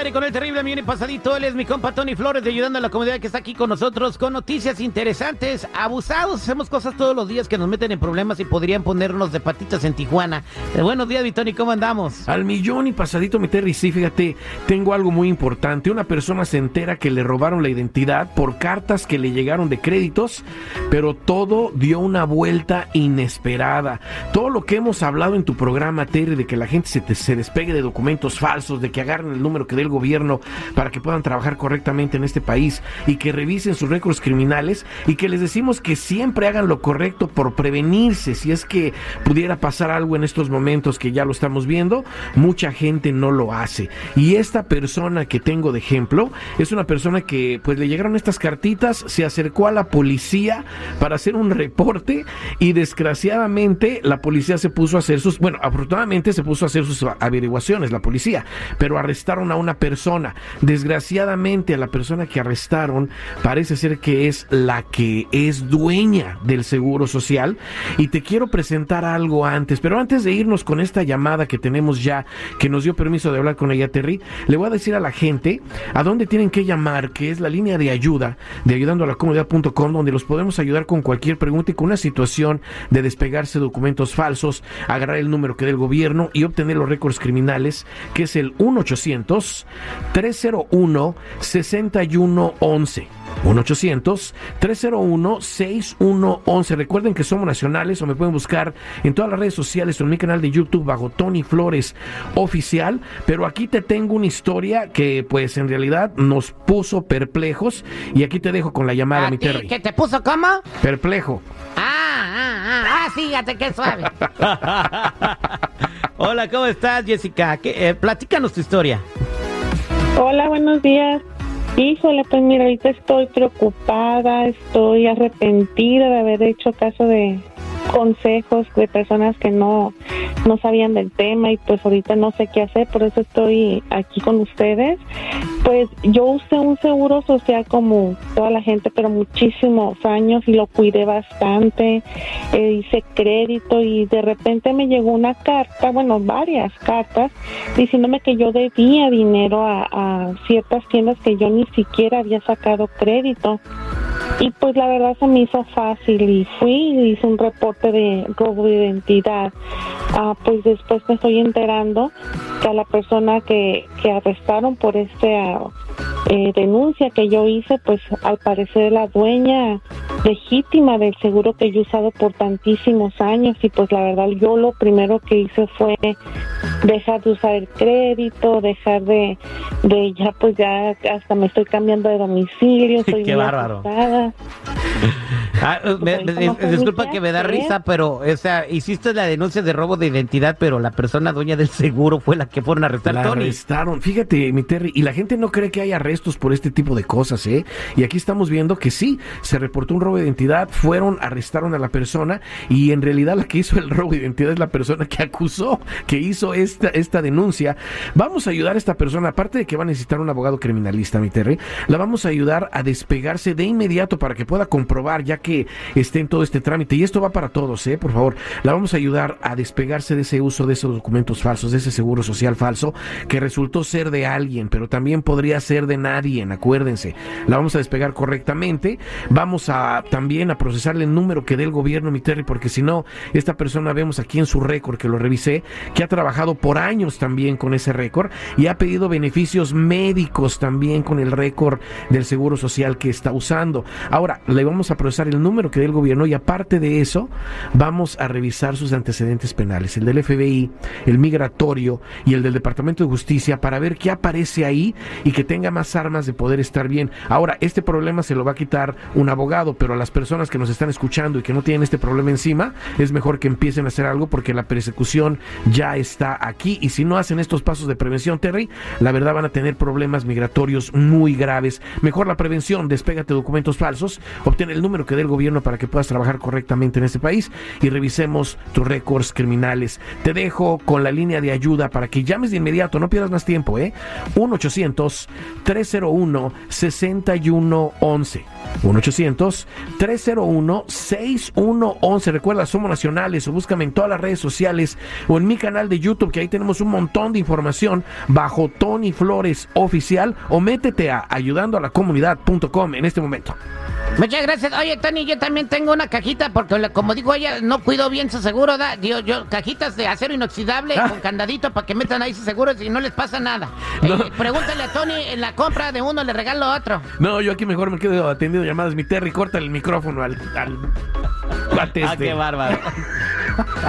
aire con el terrible y pasadito. Él es mi compa Tony Flores, ayudando a la comunidad que está aquí con nosotros con noticias interesantes. Abusados, hacemos cosas todos los días que nos meten en problemas y podrían ponernos de patitas en Tijuana. Eh, buenos días, mi Tony, ¿cómo andamos? Al millón y pasadito, mi Terry, sí, fíjate, tengo algo muy importante. Una persona se entera que le robaron la identidad por cartas que le llegaron de créditos, pero todo dio una vuelta inesperada. Todo lo que hemos hablado en tu programa, Terry, de que la gente se, se despegue de documentos falsos, de que agarren el número que dé el gobierno para que puedan trabajar correctamente en este país y que revisen sus récords criminales y que les decimos que siempre hagan lo correcto por prevenirse si es que pudiera pasar algo en estos momentos que ya lo estamos viendo, mucha gente no lo hace. Y esta persona que tengo de ejemplo es una persona que pues le llegaron estas cartitas, se acercó a la policía para hacer un reporte y desgraciadamente la policía se puso a hacer sus, bueno, afortunadamente se puso a hacer sus averiguaciones la policía, pero arrestaron a una persona. Desgraciadamente a la persona que arrestaron parece ser que es la que es dueña del seguro social y te quiero presentar algo antes, pero antes de irnos con esta llamada que tenemos ya, que nos dio permiso de hablar con ella Terry, le voy a decir a la gente a dónde tienen que llamar, que es la línea de ayuda de ayudando a la comunidad.com, donde los podemos ayudar con cualquier pregunta y con una situación de despegarse de documentos falsos, agarrar el número que dé el gobierno y obtener los récords criminales, que es el 1-800-301-6111. 1-800-301-6111. Recuerden que somos nacionales o me pueden buscar en todas las redes sociales o en mi canal de YouTube bajo Tony Flores Oficial. Pero aquí te tengo una historia que pues en realidad nos puso perplejos y aquí te dejo con la llamada, ¿A mi ti Terry. ¿Qué te puso cómo? Perplejo. Ah, ah, ah, ah, fíjate qué suave. Hola, ¿cómo estás, Jessica? ¿Qué, eh, platícanos tu historia. Hola, buenos días. Híjole, pues mira, ahorita estoy preocupada, estoy arrepentida de haber hecho caso de consejos de personas que no, no sabían del tema y pues ahorita no sé qué hacer, por eso estoy aquí con ustedes. Pues yo usé un seguro social como toda la gente, pero muchísimos años y lo cuidé bastante, eh, hice crédito y de repente me llegó una carta, bueno, varias cartas, diciéndome que yo debía dinero a, a ciertas tiendas que yo ni siquiera había sacado crédito. Y pues la verdad se me hizo fácil y fui y hice un reporte de robo de identidad. Ah, pues después me estoy enterando que a la persona que, que arrestaron por esta eh, denuncia que yo hice, pues al parecer la dueña legítima del seguro que yo he usado por tantísimos años y pues la verdad yo lo primero que hice fue dejar de usar el crédito, dejar de, de ya pues ya hasta me estoy cambiando de domicilio, soy Qué muy bárbaro. asustada. Ah, me- me- disculpa que me da risa, pero, o sea, hiciste la denuncia de robo de identidad, pero la persona dueña del seguro fue la que fueron a arrestar La Tony. arrestaron. Fíjate, mi Terry, y la gente no cree que hay arrestos por este tipo de cosas, ¿eh? Y aquí estamos viendo que sí, se reportó un robo de identidad, fueron, arrestaron a la persona, y en realidad la que hizo el robo de identidad es la persona que acusó, que hizo esta, esta denuncia. Vamos a ayudar a esta persona, aparte de que va a necesitar un abogado criminalista, mi Terry, la vamos a ayudar a despegarse de inmediato para que pueda comprobar, ya que esté en todo este trámite. Y esto va para todos, ¿eh? Por favor, la vamos a ayudar a despegarse de ese uso de esos documentos falsos, de ese seguro social falso, que resultó ser de alguien, pero también podría ser de nadie, acuérdense. La vamos a despegar correctamente. Vamos a también a procesarle el número que dé el gobierno, mi Terry, porque si no, esta persona vemos aquí en su récord, que lo revisé, que ha trabajado por años también con ese récord y ha pedido beneficios médicos también con el récord del seguro social que está usando. Ahora, le vamos a procesar el número que dé el gobierno y aparte de eso, vamos a revisar sus antecedentes penales, el del FBI, el migratorio y el del Departamento de Justicia para ver qué aparece ahí y que tenga más armas de poder estar bien. Ahora, este problema se lo va a quitar un abogado, pero a las personas que nos están escuchando y que no tienen este problema encima, es mejor que empiecen a hacer algo porque la persecución ya está aquí y si no hacen estos pasos de prevención, Terry, la verdad van a tener problemas migratorios muy graves. Mejor la prevención, despégate de documentos falsos, el número que dé el gobierno para que puedas trabajar correctamente en este país y revisemos tus récords criminales. Te dejo con la línea de ayuda para que llames de inmediato, no pierdas más tiempo, ¿eh? 1-800-301-6111. 1-800-301-6111. Recuerda, somos nacionales o búscame en todas las redes sociales o en mi canal de YouTube que ahí tenemos un montón de información bajo Tony Flores Oficial o métete a ayudando a la comunidad.com en este momento. Muchas gracias. Oye, Tony, yo también tengo una cajita porque, la- como dijo ella, no cuido bien su seguro. Da, yo, yo, cajitas de acero inoxidable Ah. con candadito para que metan ahí su seguro y no les pasa nada. No. Eh, pregúntale a Tony, en la compra de uno le regalo otro. No, yo aquí mejor me quedo atendiendo llamadas. Mi Terry, corta el micrófono al, al Ah, este. qué bárbaro.